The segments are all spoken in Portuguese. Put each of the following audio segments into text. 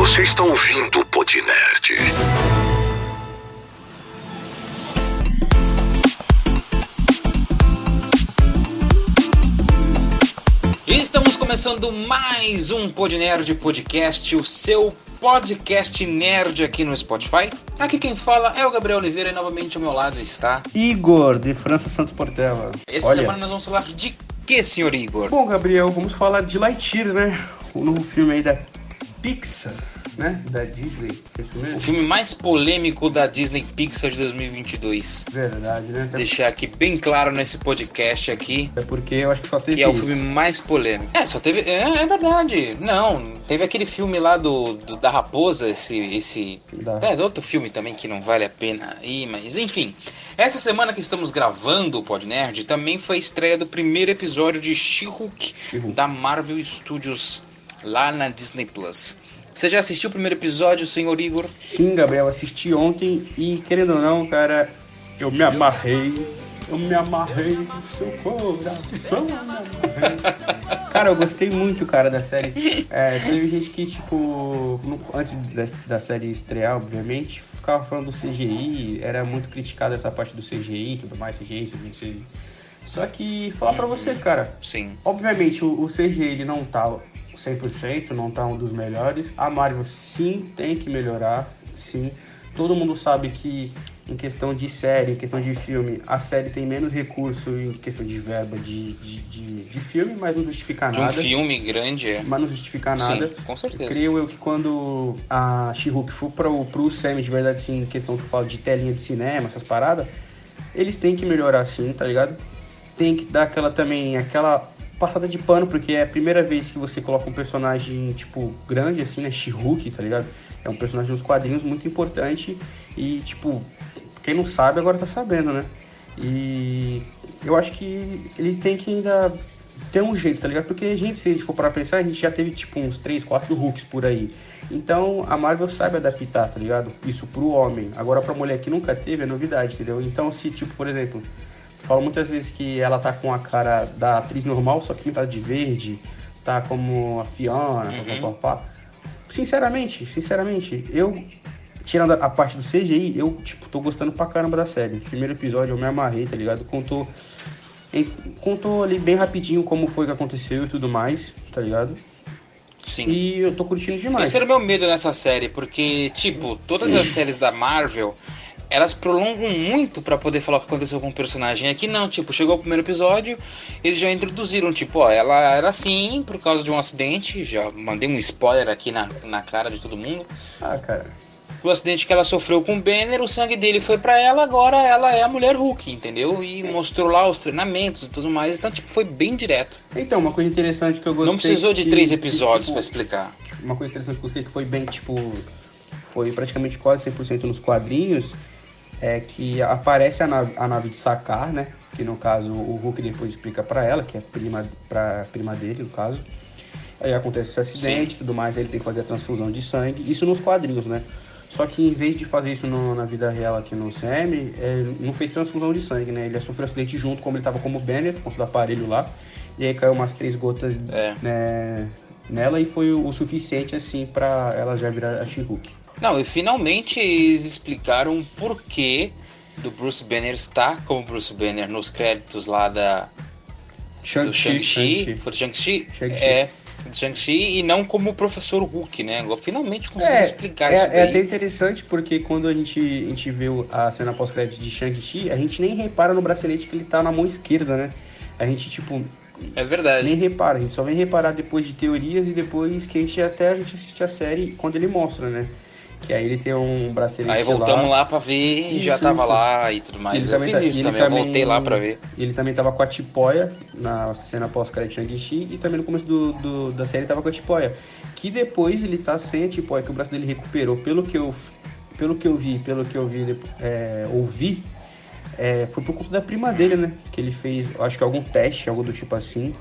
Você está ouvindo o Podnerd. Estamos começando mais um Podnerd Podcast, o seu podcast nerd aqui no Spotify. Aqui quem fala é o Gabriel Oliveira e novamente ao meu lado está Igor, de França Santos Portela. Essa Olha. semana nós vamos falar de que, senhor Igor? Bom, Gabriel, vamos falar de Lightyear, né? O novo filme aí da Pixar, né? Da Disney. É O filme mais polêmico da Disney Pixar de 2022. Verdade, né? Até, Deixar aqui bem claro nesse podcast aqui até porque eu acho que só teve que é o filme mais polêmico. É, só teve. É, é verdade. Não, teve aquele filme lá do, do- da Raposa, esse. esse Da- É, outro filme também que não vale a pena aí, mas enfim. Essa semana que estamos gravando o Pod Nerd também foi a estreia do primeiro episódio de She-Hulk She-Hulk. da Marvel Studios lá na Disney Plus. Você já assistiu o primeiro episódio, senhor Igor? Sim, Gabriel, assisti ontem e, querendo ou não, cara, eu me amarrei. Eu me amarrei no seu coração. Cara, eu gostei muito, cara, da série. É, teve gente que, tipo, no- antes da, da série estrear, obviamente, ficava falando do CGI, era muito criticada essa parte do CGI e tudo mais, CGI, CGI, CGI. Só que, falar pra você, cara, Sim. Obviamente, o, o CGI ele não tá 100%, não tá um dos melhores. A Marvel sim tem que melhorar, sim. Todo mundo sabe que em questão de série, em questão de filme, a série tem menos recurso em questão de verba de, de, de, de filme, mas não justifica De um nada. filme grande, é. Mas não justifica nada. Sim, com certeza. Creio eu que quando a She-Hulk for pro, pro Sam, de verdade, sim, em questão que eu falo de telinha de cinema, essas paradas, eles têm que melhorar sim, tá ligado? Tem que dar aquela também, aquela passada de pano, porque é a primeira vez que você coloca um personagem, tipo, grande, assim, né? She-Hulk, tá ligado? É um personagem dos quadrinhos muito importante e, tipo, quem não sabe agora tá sabendo, né? E eu acho que eles têm que ainda ter um jeito, tá ligado? Porque gente, se a gente for para pensar, a gente já teve tipo uns 3, 4 Hulks por aí. Então a Marvel sabe adaptar, tá ligado? Isso pro homem. Agora pra mulher que nunca teve é novidade, entendeu? Então se, tipo, por exemplo, falo muitas vezes que ela tá com a cara da atriz normal, só que pintada de verde, tá como a Fiona, Uhum. papapá. Sinceramente, sinceramente, eu tirando a parte do CGI, eu, tipo, tô gostando pra caramba da série. Primeiro episódio eu me amarrei, tá ligado? Contou, em- contou ali bem rapidinho como foi que aconteceu e tudo mais, tá ligado? Sim. E eu tô curtindo demais. Esse era o meu medo nessa série, porque, tipo, todas as séries da Marvel, elas prolongam muito pra poder falar o que aconteceu com o personagem. Aqui não, tipo, chegou o primeiro episódio, eles já introduziram, tipo, ó, ela era assim por causa de um acidente, já mandei um spoiler aqui na, na cara de todo mundo. Ah, cara. O acidente que ela sofreu com o Banner, o sangue dele foi pra ela, agora ela é a mulher Hulk, entendeu? E mostrou lá os treinamentos e tudo mais, então, tipo, foi bem direto. Então, uma coisa interessante que eu gostei... Não precisou de que- três episódios tipo, pra explicar. uma coisa interessante que eu gostei que foi bem, tipo, foi praticamente quase 100% nos quadrinhos, é que aparece a nave, a nave de Sakar, né? Que no caso o Hulk depois explica pra ela, que é prima, pra prima dele, no caso. Aí acontece esse acidente e tudo mais, aí ele tem que fazer a transfusão de sangue, isso nos quadrinhos, né? Só que em vez de fazer isso no- na vida real aqui no CM, é, não fez transfusão de sangue, né? Ele sofreu acidente junto, como ele tava como Banner, por conta do aparelho lá. E aí caiu umas três gotas É. né, nela e foi o, o suficiente, assim, pra ela já virar a She-Hulk. Não, e finalmente eles explicaram o porquê do Bruce Banner estar como Bruce Banner nos créditos lá da, do Shang-Chi. Foi Shang-Chi? Shang-Chi. é, do Shang-Chi e não como o Professor Hulk, né? Agora Finalmente conseguiram É, explicar é, isso é daí. até interessante porque quando a gente, a gente o- a cena pós-crédito de Shang-Chi, a gente nem repara no bracelete que ele tá na mão esquerda, né? A gente, tipo, É verdade. nem repara, a gente só vem reparar depois de teorias e depois que a gente até a gente assiste a série quando ele mostra, né? Que aí ele tem um bracelete Aí voltamos lá pra ver e já tava isso. lá e tudo mais. Ele Eu também fiz tá- isso ele também, eu voltei lá pra ver. Ele também tava com a Tipóia na cena pós-crédito de Shang-Chi e também no começo do, do- da série ele tava com a Tipóia. Que depois ele tá sem a Tipóia, que o braço dele recuperou. Pelo que eu, pelo que eu vi, pelo que eu vi, é, ouvi, é, foi por conta da prima dele, né? Que ele fez, acho que algum teste, algo do tipo assim,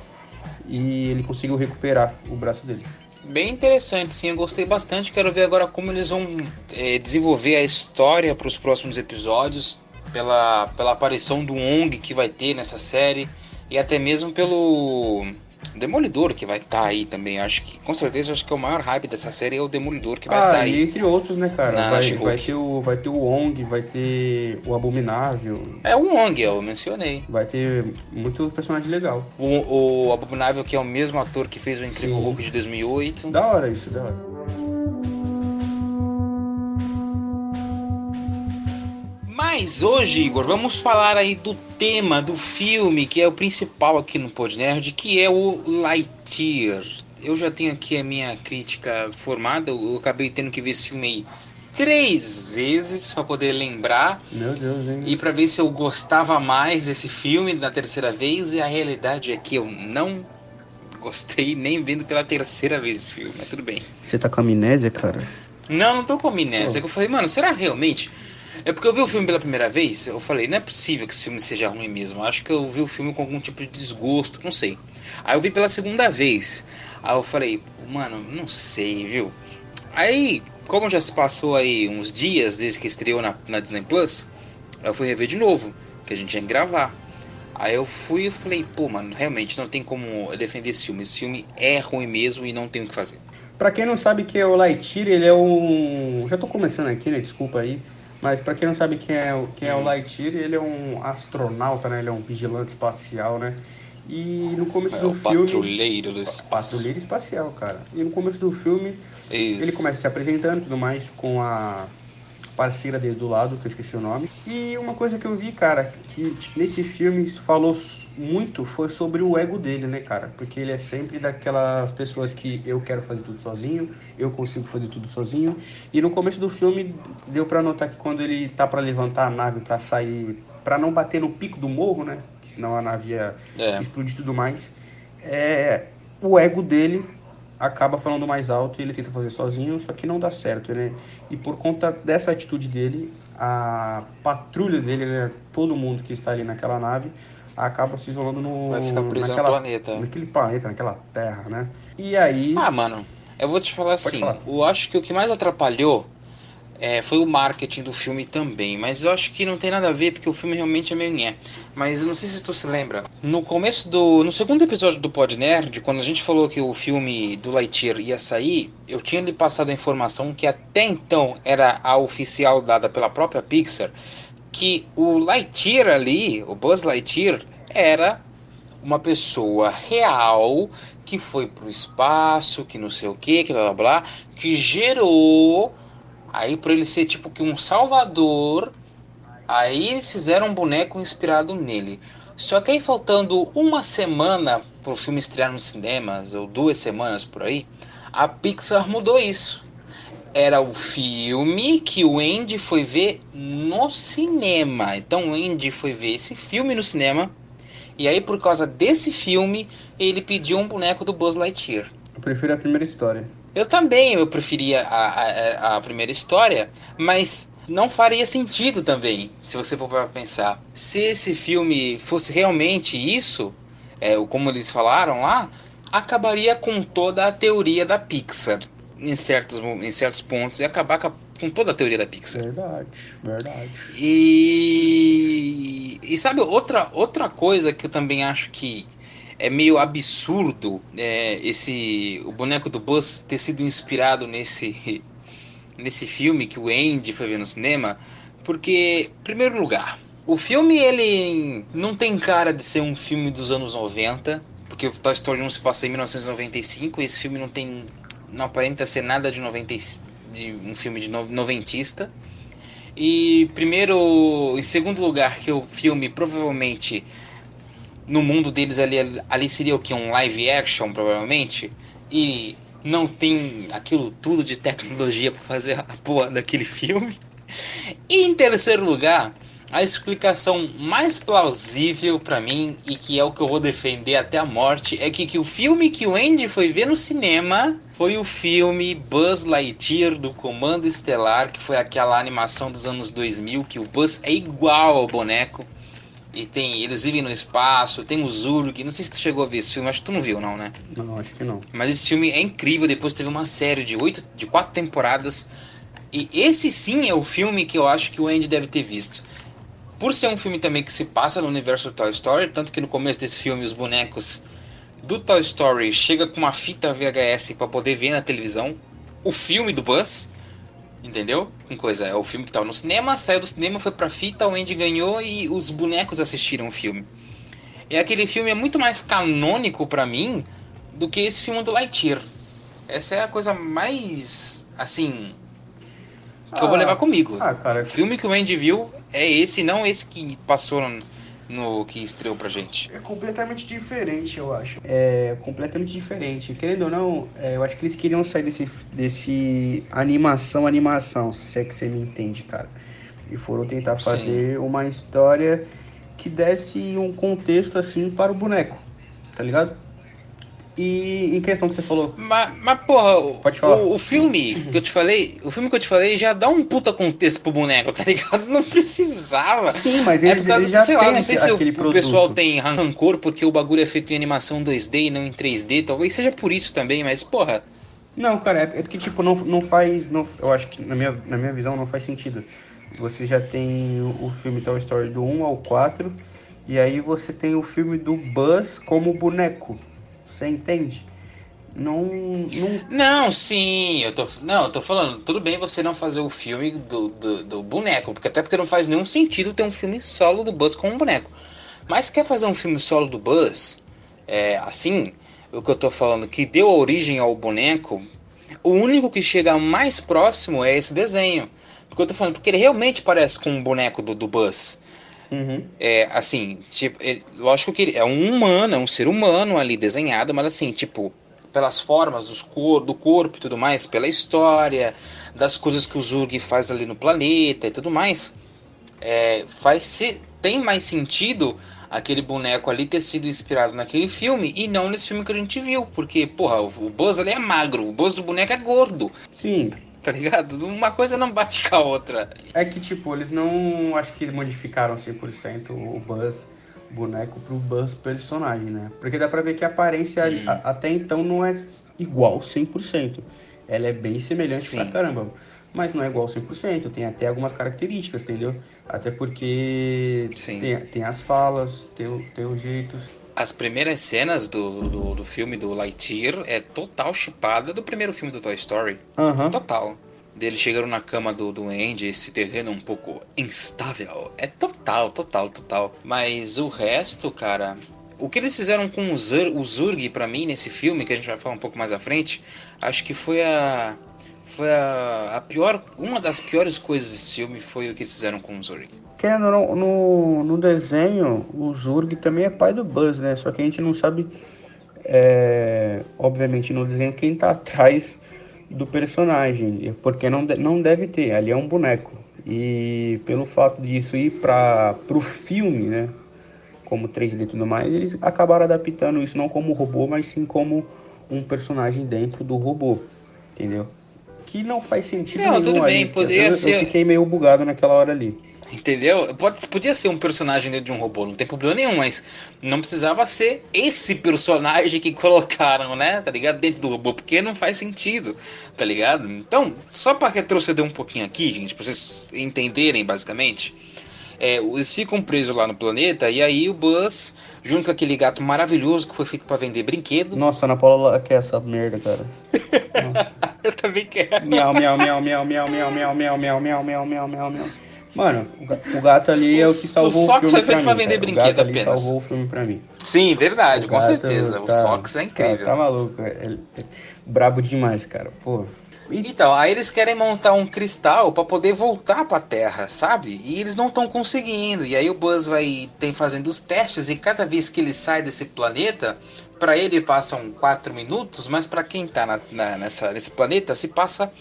e ele conseguiu recuperar o braço dele. Bem interessante, sim, eu gostei bastante. Quero ver agora como eles vão eh, desenvolver a história para os próximos episódios, pela, pela aparição do Ong que vai ter nessa série, e até mesmo pelo Demolidor que vai estar tá aí também. Acho que, com certeza, acho que é o maior hype dessa série é o Demolidor que vai estar ah, tá aí. entre outros, né, cara? Na, vai, vai, ter o, vai ter o Wong, vai ter o Abominável. É o Wong, eu mencionei. Vai ter muito personagem legal. O, o Abominável, que é o mesmo ator que fez o Incrível Sim. Hulk de 2008. Da hora isso, da hora. Mas hoje, Igor, vamos falar aí do tema do filme, que é o principal aqui no Podnerd, que é o Lightyear. Eu já tenho aqui a minha crítica formada, eu acabei tendo que ver esse filme aí três vezes para poder lembrar. Meu Deus, hein? E para ver se eu gostava mais desse filme na terceira vez, e a realidade é que eu não gostei nem vendo pela terceira vez esse filme, mas tudo bem. Você tá com amnésia, cara? Não, não tô com amnésia. Oh. Eu falei, mano, será realmente é porque eu vi o filme pela primeira vez, eu falei, não é possível que esse filme seja ruim mesmo. Acho que eu vi o filme com algum tipo de desgosto, não sei. Aí eu vi pela segunda vez. Aí eu falei, mano, não sei, viu? Aí, como já se passou aí uns dias desde que estreou na, na Disney Plus, eu fui rever de novo, que a gente tinha que gravar. Aí eu fui e falei, pô, mano, realmente não tem como defender esse filme. Esse filme é ruim mesmo e não tem o que fazer. Pra quem não sabe que é o Lightyear, ele é um. Já tô começando aqui, né? Desculpa aí. Mas para quem não sabe quem é, quem é o Lightyear, ele é um astronauta, né? Ele é um vigilante espacial, né? E no começo é do filme. Patrulheiro do espaço. Patrulheiro espacial, cara. E no começo do filme, Isso. ele começa se apresentando e tudo mais com a parceira dele do lado, que eu esqueci o nome. E uma coisa que eu vi, cara, que nesse filme falou muito foi sobre o ego dele, né, cara? Porque ele é sempre daquelas pessoas que eu quero fazer tudo sozinho, eu consigo fazer tudo sozinho. E no começo do filme deu para notar que quando ele tá para levantar a nave para sair, para não bater no pico do morro, né? Senão a nave ia é. explodir tudo mais. É, o ego dele acaba falando mais alto e ele tenta fazer sozinho, só que não dá certo, né? E por conta dessa atitude dele, a patrulha dele, né? todo mundo que está ali naquela nave, acaba se isolando no Vai ficar preso naquela, no planeta. Naquele planeta, naquela terra, né? E aí. Ah, mano, eu vou te falar assim, falar. eu acho que o que mais atrapalhou é, foi o marketing do filme também, mas eu acho que não tem nada a ver porque o filme realmente é meio nhé. Mas não sei se tu se lembra, no começo do. No segundo episódio do Pod Nerd, quando a gente falou que o filme do Lightyear ia sair, eu tinha lhe passado a informação que até então era a oficial dada pela própria Pixar, que o Lightyear ali, o Buzz Lightyear, era uma pessoa real que foi pro espaço, que não sei o que, que blá blá blá, que gerou Aí por ele ser tipo que um salvador, aí eles fizeram um boneco inspirado nele. Só que aí faltando uma semana pro filme estrear nos cinemas, ou duas semanas por aí, a Pixar mudou isso. Era o filme que o Andy foi ver no cinema. Então o Andy foi ver esse filme no cinema. E aí, por causa desse filme, ele pediu um boneco do Buzz Lightyear. Eu prefiro a primeira história. Eu também, eu preferia a, a, a primeira história, mas não faria sentido também, se você for para pensar. Se esse filme fosse realmente isso, é, como eles falaram lá, acabaria com toda a teoria da Pixar em certos, em certos pontos e acabar com toda a teoria da Pixar. Verdade, verdade. E, e sabe outra, outra coisa que eu também acho que é meio absurdo é, esse o boneco do Buzz ter sido inspirado nesse nesse filme que o Andy foi ver no cinema, porque primeiro lugar, o filme ele não tem cara de ser um filme dos anos 90, porque o Toy Story 1 se passa em 1995, e esse filme não tem não aparenta ser nada de 90 de um filme de noventista. E primeiro, em segundo lugar, que o filme provavelmente no mundo deles ali, ali seria o que? Um live action, provavelmente. E não tem aquilo tudo de tecnologia para fazer a porra daquele filme. E em terceiro lugar, a explicação mais plausível para mim e que é o que eu vou defender até a morte é que, que o filme que o Andy foi ver no cinema foi o filme Buzz Lightyear do Comando Estelar, que foi aquela animação dos anos 2000 que o Buzz é igual ao boneco. E tem, eles vivem no espaço, tem o Zurg, não sei se tu chegou a ver esse filme, acho que tu não viu não, né? Não, acho que não. Mas esse filme é incrível, depois teve uma série de oito, de quatro temporadas. E esse sim é o filme que eu acho que o Andy deve ter visto. Por ser um filme também que se passa no universo Toy Story, tanto que no começo desse filme os bonecos do Toy Story chega com uma fita VHS para poder ver na televisão o filme do Buzz, entendeu? Com coisa, é o filme que tava no cinema, saiu do cinema, foi pra fita, o Andy ganhou e os bonecos assistiram o filme. E aquele filme é muito mais canônico para mim do que esse filme do Lightyear. Essa é a coisa mais, assim, que ah, eu vou levar comigo. Ah, cara, o filme que o Andy viu é esse, não esse que passou no, que estreou pra gente. É completamente diferente, eu acho. É completamente diferente. Querendo ou não, é, eu acho que eles queriam sair desse, desse animação, animação, se é que você me entende, cara. E foram tentar fazer Sim. uma história que desse um contexto assim para o boneco, tá ligado? E em questão que você falou. Mas, mas porra. O, o, filme que eu te falei, o filme que eu te falei já dá um puta contexto pro boneco, tá ligado? Não precisava. Sim, mas eles, é por causa, eles já sei lá, não sei se o, o, pessoal tem rancor porque o bagulho é feito em animação 2D e não em 3D, talvez seja por isso também, mas porra. Não, cara, é, é porque tipo, não, não faz. Não, eu acho que na minha, na minha visão não faz sentido. Você já tem o, o filme Toy Story do 1 ao 4, e aí você tem o filme do Buzz como boneco. Você entende? Não, não. Não, sim, eu tô. Não, eu tô falando, tudo bem você não fazer o filme do, do, do, boneco, porque até porque não faz nenhum sentido ter um filme solo do Buzz com um boneco. Mas quer fazer um filme solo do Buzz, é, assim, o que eu tô falando, que deu origem ao boneco, o único que chega mais próximo é esse desenho. Porque eu tô falando, porque ele realmente parece com um boneco do, do Buzz. Uhum. É, assim, tipo, ele, lógico que ele é um humano, é um ser humano ali desenhado, mas assim, tipo, pelas formas dos cor, do corpo e tudo mais, pela história, das coisas que o Zurg faz ali no planeta e tudo mais, é, faz se, tem mais sentido aquele boneco ali ter sido inspirado naquele filme e não nesse filme que a gente viu, porque, porra, o, o Buzz ali é magro, o Buzz do boneco é gordo. Sim, tá ligado? Uma coisa não bate com a outra. É que, tipo, eles não. Acho que modificaram 100% o Buzz boneco pro Buzz personagem, né? Porque dá pra ver que a aparência hum. a, até então não é igual 100%. Ela é bem semelhante Sim. pra caramba. Mas não é igual 100%, tem até algumas características, entendeu? Até porque tem, tem as falas, tem, tem os jeitos. As primeiras cenas do, do, do filme do Lightyear é total chipada do primeiro filme do Toy Story. Uhum. Total. Deles chegando na cama do, do Andy, esse terreno um pouco instável. É total, total, total. Mas o resto, cara. O que eles fizeram com o, Zur, o Zurg pra mim nesse filme, que a gente vai falar um pouco mais à frente, acho que foi a. Foi a, a pior. Uma das piores coisas desse filme foi o que eles fizeram com o Zurg. Querendo no, no, desenho, o Zurg também é pai do Buzz, né? Só que a gente não sabe, é, obviamente, no desenho quem tá atrás do personagem, porque não, não deve ter, ali é um boneco. E pelo fato disso ir para o filme, né? Como 3D e tudo mais, eles acabaram adaptando isso não como robô, mas sim como um personagem dentro do robô, entendeu? Que não faz sentido não, nenhum. Tudo bem, poderia eu, ser. Eu fiquei meio bugado naquela hora ali. Entendeu? Pode, podia ser um personagem dentro de um robô, não tem problema nenhum, mas não precisava ser esse personagem que colocaram, né? Tá ligado? Dentro do robô, porque não faz sentido, tá ligado? Então, só para retroceder um pouquinho aqui, gente, pra vocês entenderem basicamente. É, eles ficam presos lá no planeta e aí o Buzz, junto com aquele gato maravilhoso que foi feito para vender brinquedo. Nossa, Ana Paula quer essa merda, cara. Eu também quero. Miau, miau, miau, miau, miau, miau, miau, miau, miau, miau, miau, miau, miau, miau. Mano, o gato ali é o que salvou o, o Sox filme. foi feito pra, mim, vender cara. brinquedo apenas. salvou o filme pra mim. Sim, verdade, o com certeza. Tá, o Sox é incrível. Tá, tá maluco. É, é, brabo demais, cara. Pô. Então, aí eles querem montar um cristal para poder voltar para a Terra, sabe? E eles não estão conseguindo. E aí o Buzz vai tem fazendo os testes e cada vez que ele sai desse planeta, para ele passam 4 minutos, mas para quem tá na, na, nessa, nesse planeta se passa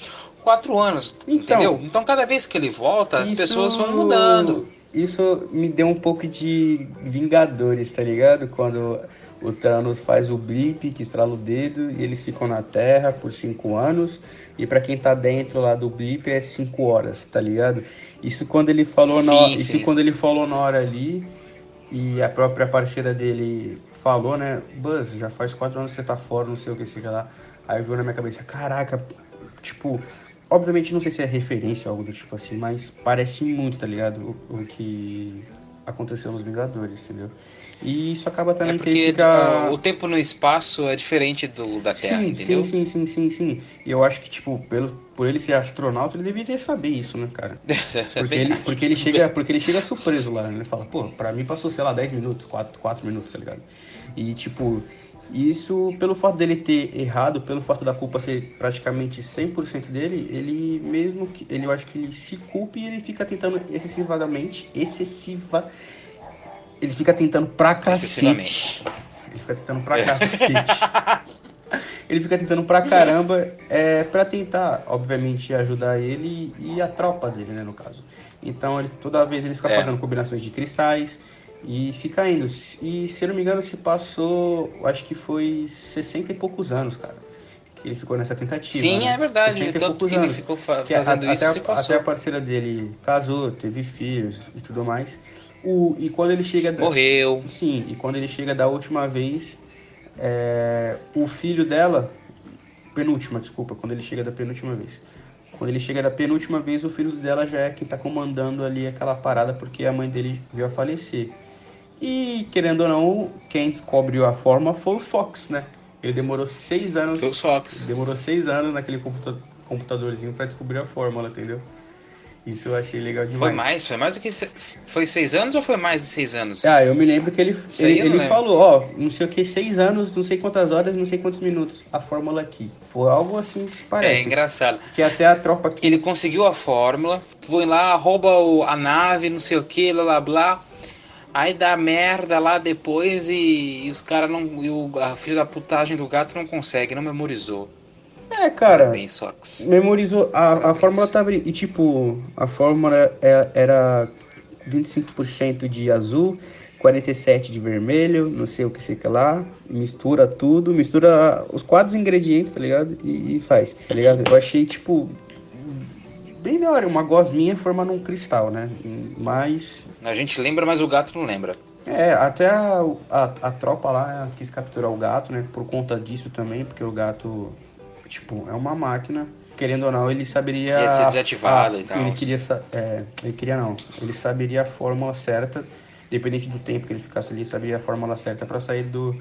quatro anos, então, entendeu? Então cada vez que ele volta, as isso, pessoas vão mudando. Isso me deu um pouco de Vingadores, tá ligado? Quando o Thanos faz o blip, que estrala o dedo, e eles ficam na Terra por cinco anos. E para quem tá dentro lá do blip é cinco horas, tá ligado? Isso quando ele falou sim, na isso quando ele falou na hora ali e a própria parceira dele falou, né? Buzz, já faz quatro anos que você tá fora, não sei o que fica lá. Aí viu na minha cabeça, caraca, tipo, Obviamente, não sei se é referência ou algo do tipo assim, mas parece muito, tá ligado? O, o que aconteceu nos Vingadores, entendeu? E isso acaba também é porque fica... uh, o tempo no espaço é diferente do da Terra, sim, entendeu? Sim, sim, sim, sim, sim. E eu acho que, tipo, pelo, por ele ser astronauta, ele deveria saber isso, né, cara? Porque ele, porque ele, chega, porque ele chega surpreso lá, né? Ele fala, pô, pra mim passou, sei lá, 10 minutos, 4, 4 minutos, tá ligado? E, tipo, isso, pelo fato dele ter errado, pelo fato da culpa ser praticamente 100% dele, ele mesmo que, ele, eu acho que ele se culpa e ele fica tentando excessivamente, excessiva ele fica tentando pra cacete. Ele fica tentando pra é. cacete. ele fica tentando pra caramba é, pra tentar, obviamente, ajudar ele e a tropa dele, né, no caso. Então, ele, toda vez ele fica é. fazendo combinações de cristais e fica indo. E, se eu não me engano, se passou, acho que foi 60 e poucos anos, cara. Que ele ficou nessa tentativa. Sim, né? é verdade. Tanto que anos. ele ficou fa fazendo a, isso até, se passou. Até a parceira dele casou, teve filhos e tudo mais. O, e quando ele chega. Morreu. Sim, e quando ele chega da última vez, é, o filho dela. Penúltima, desculpa, quando ele chega da penúltima vez. Quando ele chega da penúltima vez, o filho dela já é quem tá comandando ali aquela parada porque a mãe dele veio a falecer. E, querendo ou não, quem descobriu a forma foi o Fox, né? Ele demorou seis anos. Foi o Fox. Demorou seis anos naquele computadorzinho para descobrir a fórmula, entendeu? Isso eu achei legal demais. Foi mais? Foi mais do que. Foi seis anos ou foi mais de seis anos? Ah, eu me lembro que ele, ele, ele falou, ó, não sei o que, seis anos, não sei quantas horas, não sei quantos minutos. A fórmula aqui. Foi algo assim se parece. É engraçado. Que até a tropa aqui. Ele conseguiu a fórmula, põe lá, rouba o, a nave, não sei o que, blá blá blá. Aí dá merda lá depois e, e os caras não. E o, a filha da putagem do gato não consegue, não memorizou. É, cara. Parabéns, Sox. Memorizou. A, a fórmula tava. E tipo, a fórmula é, era 25% de azul, 47% de vermelho, não sei o que sei que lá. Mistura tudo, mistura os quatro ingredientes, tá ligado? E, e faz, tá ligado? Eu achei, tipo. Bem da hora, uma gosminha formando um cristal, né? Mas. A gente lembra, mas o gato não lembra. É, até a, a, a tropa lá quis capturar o gato, né? Por conta disso também, porque o gato Tipo, é uma máquina. Querendo ou não, ele saberia. Ia ser desativado a, e tal. Ele queria, é, ele queria não. Ele saberia a fórmula certa, independente do tempo que ele ficasse ali, saberia a fórmula certa para sair do,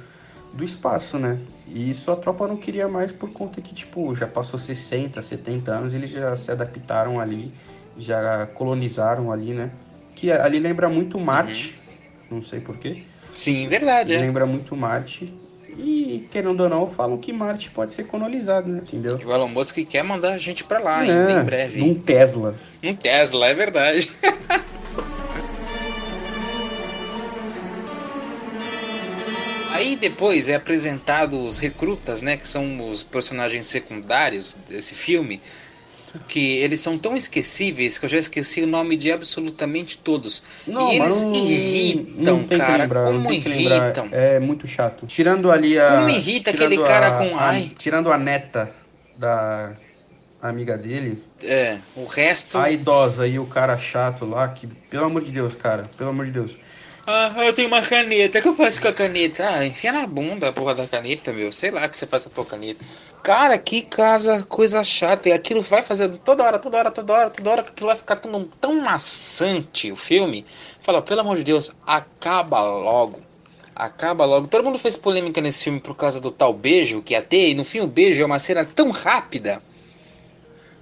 do espaço, né? E isso a tropa não queria mais por conta que, tipo, já passou 60, 70 anos, eles já se adaptaram ali, já colonizaram ali, né? Que ali lembra muito Marte, uhum. não sei porquê. Sim, verdade. É. Lembra muito Marte. E, querendo ou não, falam que Marte pode ser colonizado, né? Entendeu? E o Elon Musk quer mandar a gente pra lá, é, em breve. Um Tesla. Um Tesla, é verdade. depois é apresentado os recrutas, né, que são os personagens secundários desse filme, que eles são tão esquecíveis que eu já esqueci o nome de absolutamente todos. Não, e eles não, irritam, não cara. Lembrar, como irritam. É muito chato. Tirando ali a. Como irrita aquele cara a, com. A, ai. Tirando a neta da amiga dele. É, o resto. A idosa e o cara chato lá, que, pelo amor de Deus, cara, pelo amor de Deus. Ah, eu tenho uma caneta. O que eu faço com a caneta? Ah, enfia na bunda a porra da caneta, meu. Sei lá o que você faz com a caneta. Cara, que casa, coisa chata. E aquilo vai fazendo toda hora, toda hora, toda hora, toda hora, que aquilo vai ficar tão, tão maçante o filme. Fala, pelo amor de Deus, acaba logo. Acaba logo. Todo mundo fez polêmica nesse filme por causa do tal beijo que ia ter. E no fim o beijo é uma cena tão rápida.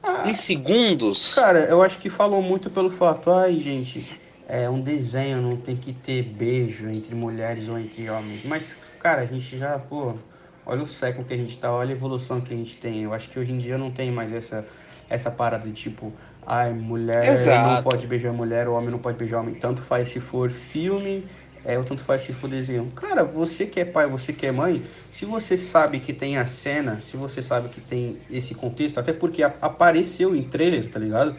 Ah, em segundos. Cara, eu acho que falou muito pelo fato. Ai, gente é, um desenho não tem que ter beijo entre mulheres ou entre homens. Mas, cara, a gente já, pô, olha o século que a gente tá, olha a evolução que a gente tem. Eu acho que hoje em dia não tem mais essa, essa parada de tipo, ai, mulher Exato. não pode beijar mulher, o homem não pode beijar homem. Tanto faz se for filme, é, ou tanto faz se for desenho. Cara, você que é pai, você que é mãe, se você sabe que tem a cena, se você sabe que tem esse contexto, até porque apareceu em trailer, tá ligado?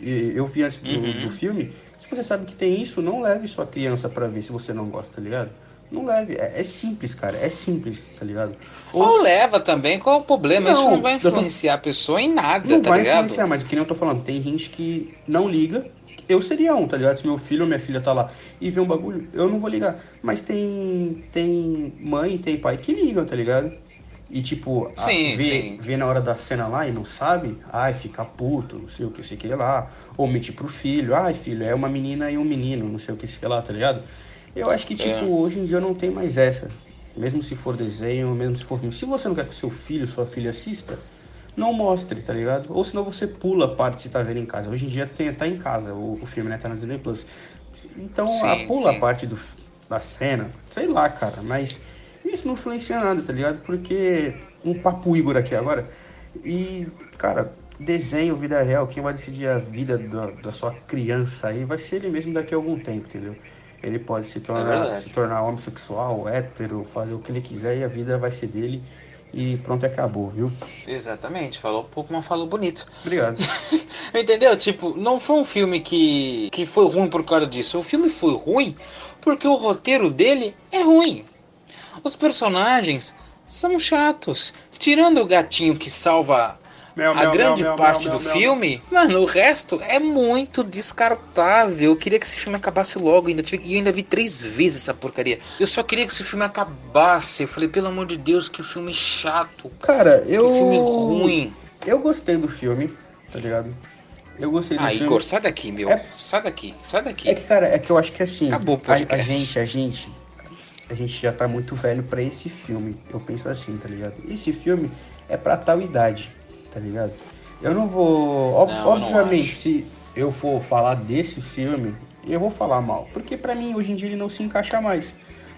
Eu vi antes do, uhum. do filme você sabe que tem isso, não leve sua criança para ver se você não gosta, tá ligado? Não leve. É, é, simples, cara. É simples, tá ligado? Ou, Ou leva também, qual é o problema? Não, isso não vai influenciar tô... a pessoa em nada, não tá vai ligado? influenciar, mas que nem eu tô falando, tem gente que não liga. Eu seria um, tá ligado? Se meu filho ou minha filha tá lá e vê um bagulho, eu não vou ligar. Mas tem, tem mãe, tem pai que ligam, tá ligado? E tipo, a- Sim, vê, sim. vê na hora da cena lá e não sabe, ai, fica puto, não sei o que, sei o que lá. Ou mentir pro filho, ai, filho, é uma menina e um menino, não sei o que, sei lá, tá ligado? Eu acho que, tipo, É. hoje em dia não tem mais essa. Mesmo se for desenho, mesmo se for filme. Se você não quer que seu filho, sua filha assista, não mostre, tá ligado? Ou senão você pula a parte que você tá vendo em casa. Hoje em dia tem, tá em casa o, o filme, né? Tá na Disney Plus. Então, Sim, a, pula a parte do, da cena, sei lá, cara, mas isso não influencia nada, tá ligado? Porque um papo Igor aqui agora. E, cara, desenho, vida real, quem vai decidir a vida da, da sua criança aí vai ser ele mesmo daqui a algum tempo, entendeu? Ele pode se tornar, verdade. se tornar homossexual, hétero, fazer o que ele quiser e a vida vai ser dele. E pronto, acabou, viu? Exatamente, falou pouco, mas falou bonito. Obrigado. Entendeu? Tipo, não foi um filme que, que foi ruim por causa disso. O filme foi ruim porque o roteiro dele é ruim. Os personagens são chatos. Tirando o gatinho que salva Meu, a meu, grande meu, parte meu, do meu, filme, mano, o resto é muito descartável. Eu queria que esse filme acabasse logo. Ainda tive, e eu ainda vi três vezes essa porcaria. Eu só queria que esse filme acabasse. Eu falei, pelo amor de Deus, que filme chato. Cara, Que eu. filme ruim. Eu gostei do filme, tá ligado? Eu gostei do Ah, filme. Igor, sai daqui, meu. É- Sai daqui, sai daqui. É que, cara, é que eu acho que assim. Acabou o a, a gente, a gente. A gente já tá muito velho pra esse filme. Eu penso assim, tá ligado? Esse filme é pra tal idade, tá ligado? Eu não vou. ob- Não, eu não obviamente, se eu for falar desse filme, eu vou falar mal. Porque pra mim, hoje em dia, ele não se encaixa mais.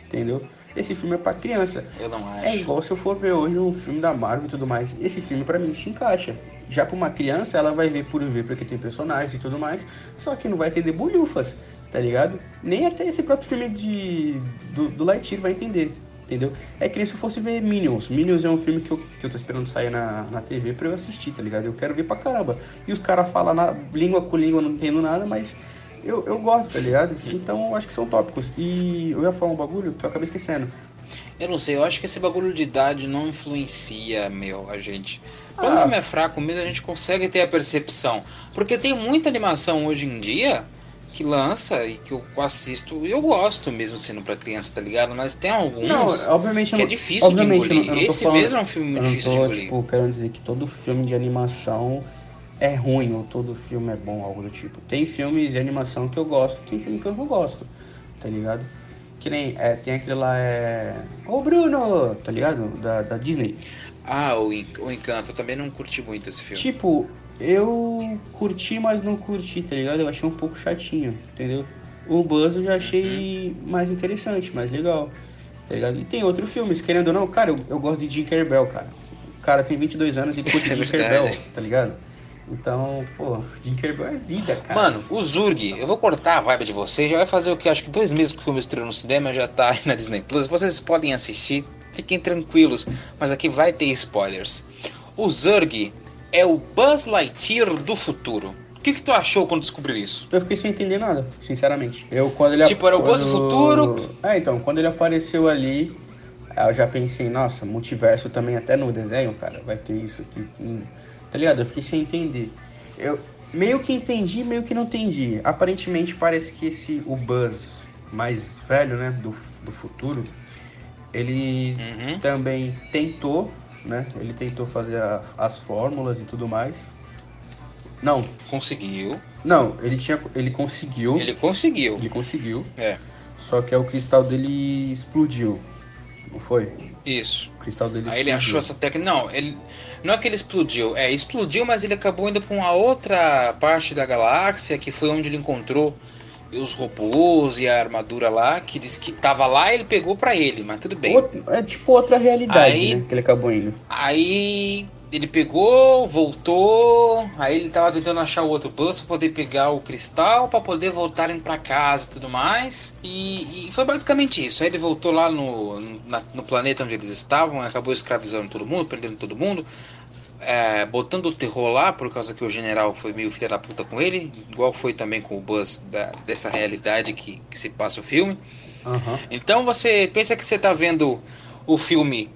Entendeu? Esse filme é pra criança. Eu não acho. É igual se eu for ver hoje um filme da Marvel e tudo mais. Esse filme pra mim se encaixa. Já pra uma criança, ela vai ver por ver porque tem personagens e tudo mais. Só que não vai entender bolhufas, tá ligado? Nem até esse próprio filme de, do, do Lightyear vai entender, entendeu? É que nem se eu fosse ver Minions. Minions é um filme que eu, que eu tô esperando sair na, na TV pra eu assistir, tá ligado? Eu quero ver pra caramba. E os caras falam na, língua com língua, não entendo nada, mas eu, eu gosto, tá ligado? Então eu acho que são tópicos. E eu ia falar um bagulho que eu acabei esquecendo. Eu não sei, eu acho que esse bagulho de idade não influencia, meu, a gente. Quando Ah. o filme é fraco mesmo, a gente consegue ter a percepção. Porque tem muita animação hoje em dia que lança e que eu assisto eu gosto mesmo sendo pra criança, tá ligado? Mas tem alguns Não, obviamente que não- é difícil de engolir. não- Esse falando- mesmo é um filme muito difícil de tô, engolir. tipo, querendo dizer que todo filme de animação é ruim ou todo filme é bom, algo do tipo. Tem filmes de animação que eu gosto, tem filme que eu não gosto, tá ligado? Que nem, é, tem aquele lá, é... Ô Bruno, tá ligado? Da, da Disney. Ah, o, o Encanto, eu também não curti muito esse filme. Tipo, eu curti, mas não curti, tá ligado? Eu achei um pouco chatinho, entendeu? O Buzz eu já achei mais interessante, mais legal, tá ligado? E tem outros filmes, querendo ou não, cara, eu, eu gosto de Jim Bell, cara. O cara tem 22 anos e curte É Jim. Bell, tá ligado? Então, pô, Jim Bell é vida, cara. Mano, o Zurg, eu vou cortar a vibe de vocês, já vai fazer o que? Acho que dois meses que o filme estreou no cinema, já tá aí na Disney Plus. Vocês podem assistir, fiquem tranquilos, mas aqui vai ter spoilers. O Zurg é o Buzz Lightyear do futuro. O que, que tu achou quando descobriu isso? Eu fiquei sem entender nada, sinceramente. Eu, quando ele Tipo, era o Buzz do quando- futuro? É, então, quando ele apareceu ali, eu já pensei, nossa, multiverso também, até no desenho, cara, vai ter isso aqui. hum, Tá ligado? Eu fiquei sem entender. Eu meio que entendi, meio que não entendi. Aparentemente parece que esse, o Buzz mais velho, né, do, do futuro, ele Uhum. também tentou, né, ele tentou fazer a- as fórmulas e tudo mais. Não, Conseguiu. não, ele tinha, ele conseguiu. Ele conseguiu. Ele conseguiu, É, só que aí o cristal dele explodiu. Não foi? isso. O cristal dele Aí ele explodiu. achou essa técnica. Não, ele. Não é que ele explodiu, é, explodiu, mas ele acabou indo pra uma outra parte da galáxia, que foi onde ele encontrou os robôs e a armadura lá, que disse que tava lá ele pegou pra ele, mas tudo bem. Outro- é tipo outra realidade, Aí- né? Que ele acabou indo. Aí ele pegou, voltou, aí ele tava tentando achar o outro bus pra poder pegar o cristal, pra poder voltarem pra casa e tudo mais. E, e foi basicamente isso. Aí ele voltou lá no, na- no planeta onde eles estavam, acabou escravizando todo mundo, prendendo todo mundo. É, botando o terror lá, por causa que o general foi meio filha da puta com ele, igual foi também com o Buzz da- dessa realidade que, que se passa o filme. Aham. Então você pensa que você está vendo o filme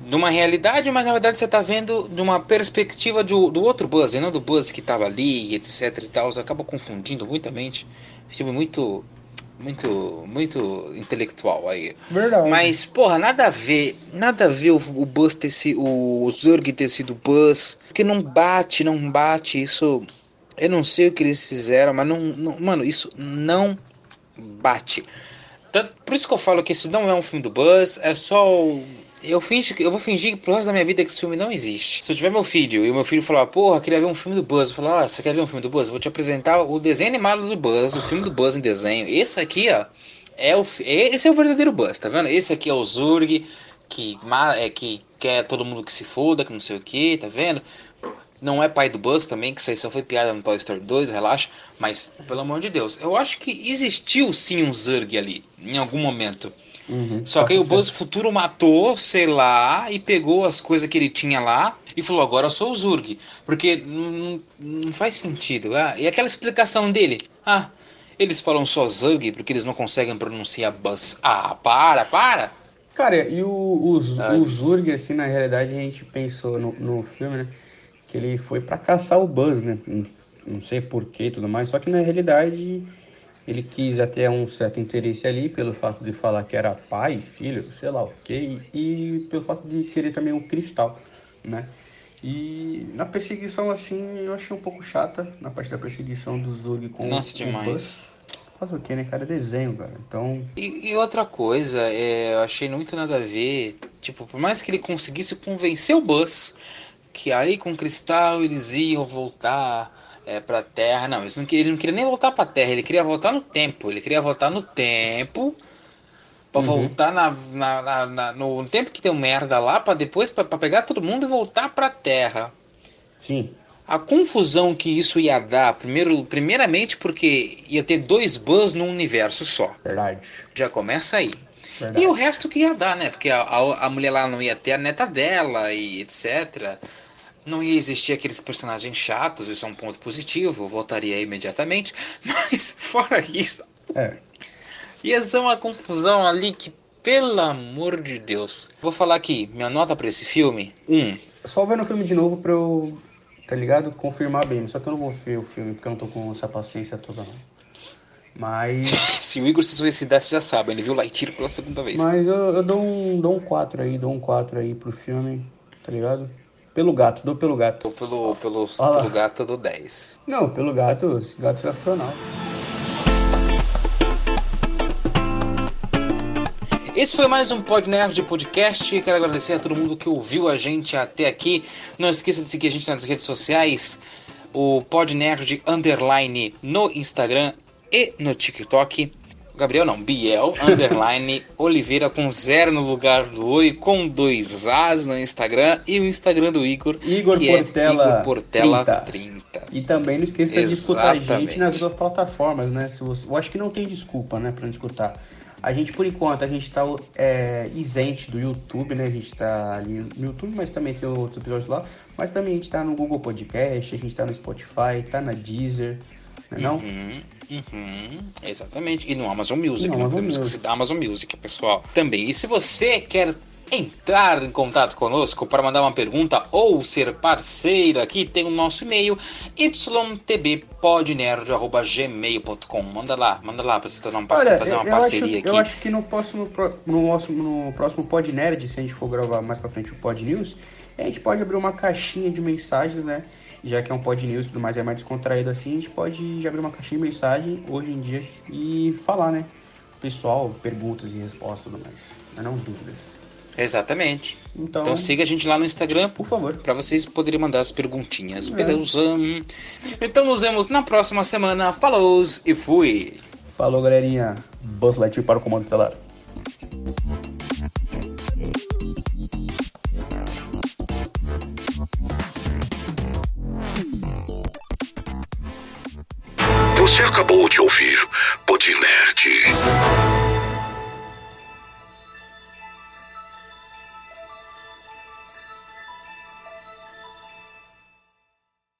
numa realidade, mas na verdade você está vendo de uma perspectiva do, do outro Buzz, e não do Buzz que estava ali, etc e tal. Você acaba confundindo muita mente. Filme muito muito, muito intelectual aí. Verdade. Mas, porra, nada a ver. Nada a ver o, o Buzz ter sido. O Zurg ter sido Buzz. Porque não bate, não bate. Isso. Eu não sei o que eles fizeram, mas não. não mano, isso não bate. Por isso que eu falo que esse não é um filme do Buzz, é só o eu, fingi, eu vou fingir pro resto da minha vida que esse filme não existe. Se eu tiver meu filho e o meu filho falar, porra, queria ver um filme do Buzz, eu falar, oh, você quer ver um filme do Buzz? Eu vou te apresentar o desenho animado do Buzz, o filme do Buzz em desenho. Esse aqui, ó, é o, esse é o verdadeiro Buzz, tá vendo? Esse aqui é o Zurg, que, é, que quer todo mundo que se foda, que não sei o que, tá vendo? Não é pai do Buzz também, que isso aí só foi piada no Toy Story 2, relaxa. Mas, pelo amor de Deus, eu acho que existiu sim um Zurg ali, em algum momento. Uhum, Só que aí o Buzz Futuro matou, sei lá, e pegou as coisas que ele tinha lá e falou: agora eu sou o Zurg. Porque não, não faz sentido. Ah, e aquela explicação dele: ah, eles falam só Zurg porque eles não conseguem pronunciar Buzz. Ah, para, para! Cara, e o, o, ah. o Zurg, assim, na realidade, a gente pensou no, no filme, né? Que ele foi para caçar o Buzz, né? Não, não sei porquê e tudo mais, só que na realidade ele quis até um certo interesse ali pelo fato de falar que era pai, filho, sei lá o que, e pelo fato de querer também um cristal, né? E na perseguição, assim, eu achei um pouco chata, na parte da perseguição do Zug com Nossa, o demais. Buzz. Fazer o que, né, cara? Desenho, cara. Então. E, e, outra coisa, é, eu achei muito nada a ver. Tipo, por mais que ele conseguisse convencer o Buzz que aí com o cristal eles iam voltar é, pra Terra. Não, ele não, queria, ele não queria nem voltar pra Terra, ele queria voltar no tempo. Ele queria voltar no tempo. Pra uhum. voltar na, na, na, na, no tempo que tem merda lá, pra depois pra pegar todo mundo e voltar pra Terra. Sim. A confusão que isso ia dar, primeiro, primeiramente porque ia ter dois Buzz num universo só. Verdade. Já começa aí. Verdade. E o resto que ia dar, né? Porque a, a, a mulher lá não ia ter a neta dela e etc não ia existir aqueles personagens chatos, isso é um ponto positivo, eu voltaria imediatamente, mas fora isso. É. Ia ser uma confusão ali que, pelo amor de Deus. Vou falar aqui, minha nota para esse filme: um. Só vendo o filme de novo pra eu, tá ligado? Confirmar bem. Só que eu não vou ver o filme porque eu não tô com essa paciência toda, não. Mas. se o Igor se suicidasse, já sabe, ele viu Lightyear pela segunda vez. Mas eu, eu dou um, dou um 4 aí, dou um 4 aí pro filme, tá ligado? Pelo gato, dou pelo gato. Pelo, pelo, pelo gato do 10. Não, pelo gato, gato sensacional. Esse foi mais um Pod Nerd Podcast. Quero agradecer a todo mundo que ouviu a gente até aqui. Não esqueça de seguir a gente nas redes sociais, o Pod Nerd Underline no Instagram e no TikTok. Gabriel não, Biel, underline, Oliveira com zero no lugar do oi, com dois As no Instagram e o Instagram do Igor, Igor que Portela, é Igor Portela 30. 30. E também não esqueça Exatamente. de escutar a gente nas duas plataformas, né? Se você, eu acho que não tem desculpa, né, pra não escutar. A gente, por enquanto, a gente tá é, isente do YouTube, né? A gente tá ali no YouTube, mas também tem outros episódios lá. Mas também a gente tá no Google Podcast, a gente tá no Spotify, tá na Deezer, né não? Uhum. Uhum, exatamente. E no Amazon Music, no não Amazon podemos esquecer da Amazon Music, pessoal. Também. E se você quer entrar em contato conosco para mandar uma pergunta ou ser parceiro aqui, tem o nosso e-mail ytbpodnerd.gmail.com. Manda lá, manda lá para se tornar um parceiro, fazer uma parceria acho, aqui. Eu acho que no próximo, no, nosso, no próximo Pod Nerd, se a gente for gravar mais para frente o Pod News, a gente pode abrir uma caixinha de mensagens, né? Já que é um pod news e tudo mais, é mais descontraído assim, a gente pode já abrir uma caixinha de mensagem hoje em dia e falar, né? Pessoal, perguntas e respostas e tudo mais. Mas não dúvidas. Exatamente. Então, então, siga a gente lá no Instagram, por favor, para vocês poderem mandar as perguntinhas. É. Beleza? Então nos vemos na próxima semana. Falou e fui. Falou, galerinha. Buzz Lightyear para o Comando Estelar. Você acabou de ouvir Podnerd.